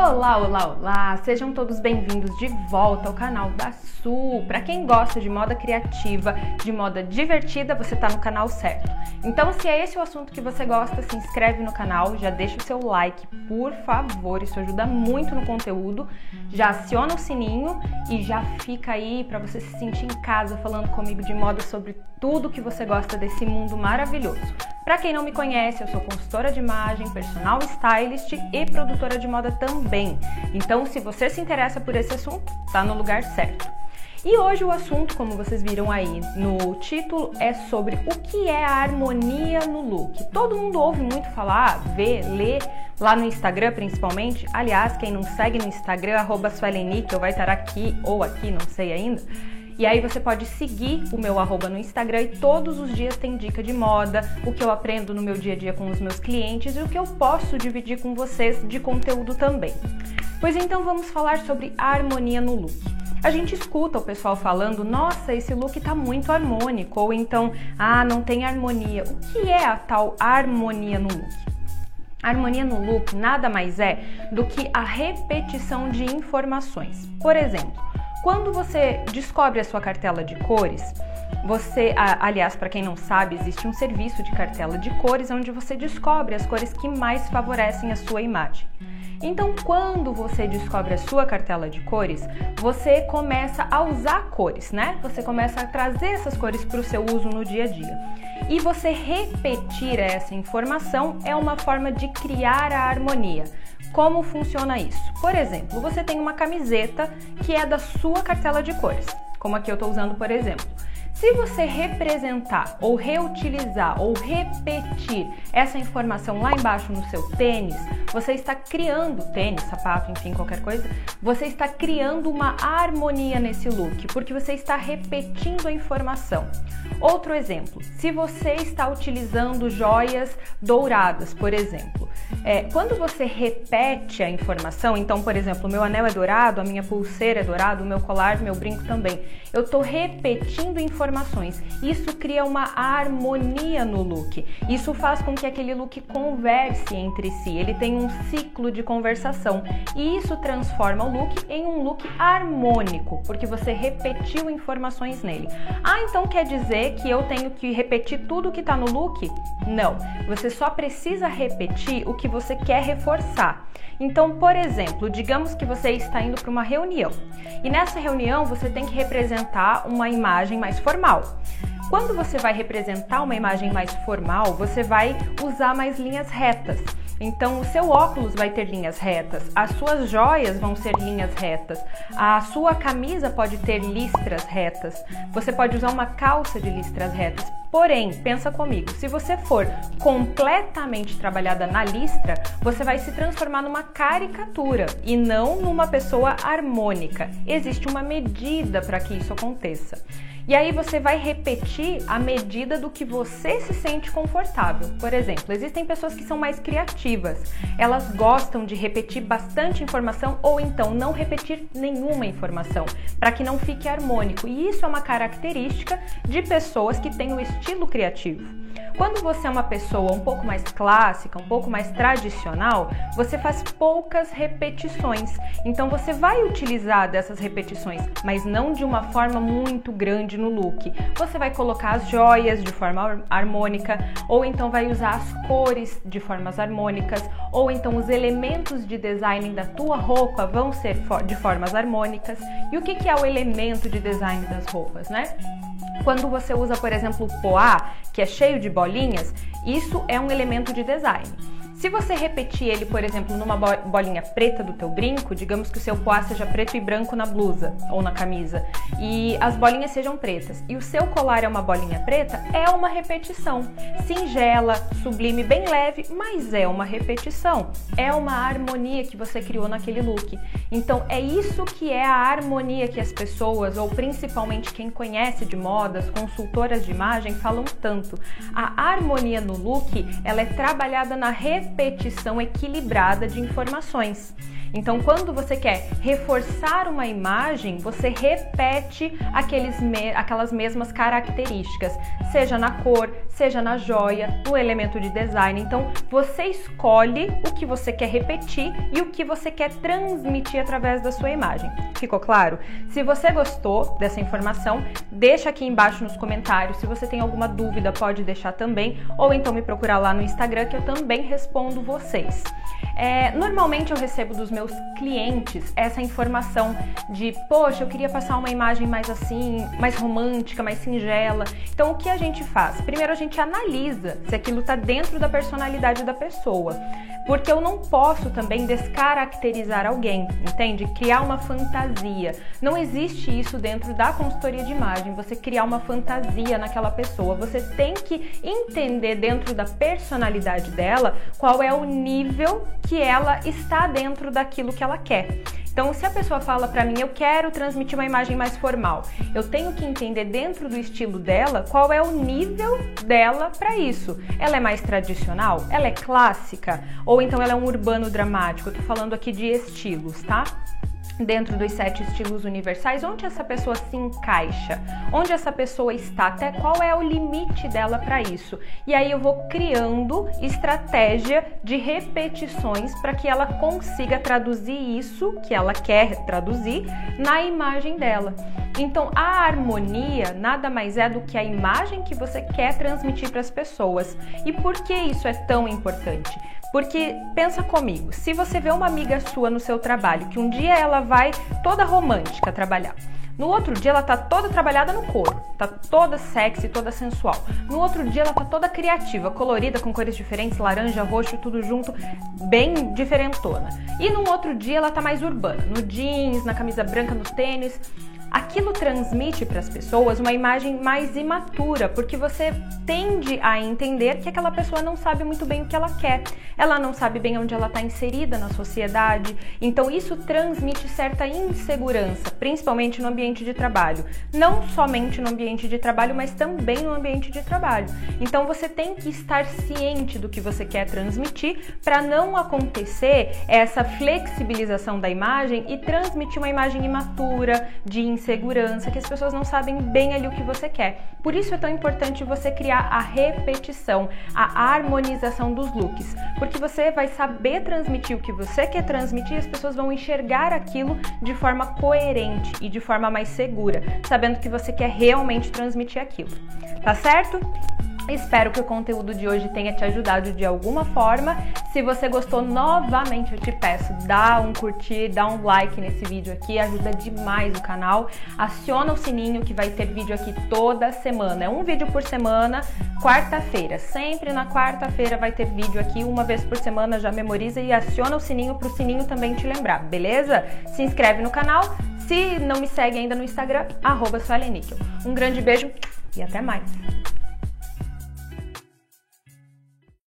Olá, olá, olá! Sejam todos bem-vindos de volta ao canal da Sul. Para quem gosta de moda criativa, de moda divertida, você está no canal certo. Então, se é esse o assunto que você gosta, se inscreve no canal, já deixa o seu like, por favor, isso ajuda muito no conteúdo. Já aciona o sininho e já fica aí para você se sentir em casa falando comigo de moda sobre tudo que você gosta desse mundo maravilhoso. Para quem não me conhece, eu sou consultora de imagem, personal stylist e produtora de moda também. Então, se você se interessa por esse assunto, tá no lugar certo. E hoje o assunto, como vocês viram aí no título, é sobre o que é a harmonia no look. Todo mundo ouve muito falar, vê, lê lá no Instagram principalmente. Aliás, quem não segue no Instagram, arroba que vai estar aqui ou aqui, não sei ainda e aí você pode seguir o meu arroba no Instagram e todos os dias tem dica de moda, o que eu aprendo no meu dia a dia com os meus clientes e o que eu posso dividir com vocês de conteúdo também. Pois então vamos falar sobre harmonia no look. A gente escuta o pessoal falando, nossa, esse look tá muito harmônico, ou então, ah, não tem harmonia. O que é a tal harmonia no look? Harmonia no look nada mais é do que a repetição de informações. Por exemplo, quando você descobre a sua cartela de cores, você, aliás, para quem não sabe, existe um serviço de cartela de cores onde você descobre as cores que mais favorecem a sua imagem. Então, quando você descobre a sua cartela de cores, você começa a usar cores, né? Você começa a trazer essas cores para o seu uso no dia a dia. E você repetir essa informação é uma forma de criar a harmonia. Como funciona isso? Por exemplo, você tem uma camiseta que é da sua cartela de cores, como aqui eu estou usando, por exemplo. Se você representar ou reutilizar ou repetir essa informação lá embaixo no seu tênis, você está criando tênis, sapato, enfim, qualquer coisa, você está criando uma harmonia nesse look, porque você está repetindo a informação. Outro exemplo, se você está utilizando joias douradas, por exemplo, é, quando você repete a informação, então, por exemplo, meu anel é dourado, a minha pulseira é dourada, o meu colar, meu brinco também, eu estou repetindo informação informações. Isso cria uma harmonia no look. Isso faz com que aquele look converse entre si, ele tem um ciclo de conversação e isso transforma o look em um look harmônico, porque você repetiu informações nele. Ah, então quer dizer que eu tenho que repetir tudo que está no look? Não, você só precisa repetir o que você quer reforçar. Então, por exemplo, digamos que você está indo para uma reunião e nessa reunião você tem que representar uma imagem mais formal. Quando você vai representar uma imagem mais formal, você vai usar mais linhas retas. Então, o seu óculos vai ter linhas retas, as suas joias vão ser linhas retas, a sua camisa pode ter listras retas, você pode usar uma calça de listras retas. Porém, pensa comigo, se você for completamente trabalhada na listra, você vai se transformar numa caricatura e não numa pessoa harmônica. Existe uma medida para que isso aconteça. E aí você vai repetir a medida do que você se sente confortável. Por exemplo, existem pessoas que são mais criativas. Elas gostam de repetir bastante informação ou então não repetir nenhuma informação, para que não fique harmônico. E isso é uma característica de pessoas que têm o estilo criativo. Quando você é uma pessoa um pouco mais clássica, um pouco mais tradicional, você faz poucas repetições. Então você vai utilizar dessas repetições, mas não de uma forma muito grande no look. Você vai colocar as joias de forma harmônica, ou então vai usar as cores de formas harmônicas, ou então os elementos de design da tua roupa vão ser de formas harmônicas. E o que é o elemento de design das roupas, né? Quando você usa, por exemplo, o poá, que é cheio de bolinhas, isso é um elemento de design. Se você repetir ele, por exemplo, numa bolinha preta do teu brinco, digamos que o seu poá seja preto e branco na blusa ou na camisa, e as bolinhas sejam pretas, e o seu colar é uma bolinha preta, é uma repetição. Singela, sublime, bem leve, mas é uma repetição. É uma harmonia que você criou naquele look. Então é isso que é a harmonia que as pessoas, ou principalmente quem conhece de modas, consultoras de imagem, falam tanto. A harmonia no look, ela é trabalhada na repetição repetição equilibrada de informações. Então, quando você quer reforçar uma imagem, você repete aqueles me aquelas mesmas características, seja na cor, seja na joia, no elemento de design. Então, você escolhe o que você quer repetir e o que você quer transmitir através da sua imagem. Ficou claro? Se você gostou dessa informação, deixa aqui embaixo nos comentários. Se você tem alguma dúvida, pode deixar também, ou então me procurar lá no Instagram que eu também respondo vocês. É, normalmente eu recebo dos meus clientes essa informação de, poxa, eu queria passar uma imagem mais assim, mais romântica, mais singela. Então o que a gente faz? Primeiro a gente analisa se aquilo está dentro da personalidade da pessoa. Porque eu não posso também descaracterizar alguém, entende? Criar uma fantasia. Não existe isso dentro da consultoria de imagem, você criar uma fantasia naquela pessoa. Você tem que entender dentro da personalidade dela qual é o nível que ela está dentro daquilo que ela quer. Então, se a pessoa fala para mim, eu quero transmitir uma imagem mais formal, eu tenho que entender dentro do estilo dela qual é o nível dela para isso. Ela é mais tradicional? Ela é clássica? Ou então ela é um urbano dramático? Eu tô falando aqui de estilos, tá? Dentro dos sete estilos universais, onde essa pessoa se encaixa, onde essa pessoa está, até qual é o limite dela para isso. E aí eu vou criando estratégia de repetições para que ela consiga traduzir isso que ela quer traduzir na imagem dela. Então, a harmonia nada mais é do que a imagem que você quer transmitir para as pessoas. E por que isso é tão importante? Porque pensa comigo, se você vê uma amiga sua no seu trabalho, que um dia ela vai toda romântica trabalhar, no outro dia ela tá toda trabalhada no couro, tá toda sexy, toda sensual. No outro dia ela tá toda criativa, colorida, com cores diferentes, laranja, roxo, tudo junto, bem diferentona. E no outro dia ela tá mais urbana, no jeans, na camisa branca, no tênis aquilo transmite para as pessoas uma imagem mais imatura, porque você tende a entender que aquela pessoa não sabe muito bem o que ela quer, ela não sabe bem onde ela está inserida na sociedade, então isso transmite certa insegurança, principalmente no ambiente de trabalho. Não somente no ambiente de trabalho, mas também no ambiente de trabalho. Então você tem que estar ciente do que você quer transmitir para não acontecer essa flexibilização da imagem e transmitir uma imagem imatura, de insegurança, que as pessoas não sabem bem ali o que você quer. Por isso é tão importante você criar a repetição, a harmonização dos looks, porque você vai saber transmitir o que você quer transmitir e as pessoas vão enxergar aquilo de forma coerente e de forma mais segura, sabendo que você quer realmente transmitir aquilo. Tá certo? Espero que o conteúdo de hoje tenha te ajudado de alguma forma. Se você gostou, novamente eu te peço, dá um curtir, dá um like nesse vídeo aqui, ajuda demais o canal. Aciona o sininho que vai ter vídeo aqui toda semana. É um vídeo por semana, quarta-feira. Sempre na quarta-feira vai ter vídeo aqui, uma vez por semana, já memoriza e aciona o sininho para o sininho também te lembrar, beleza? Se inscreve no canal. Se não me segue ainda no Instagram, arroba Um grande beijo e até mais!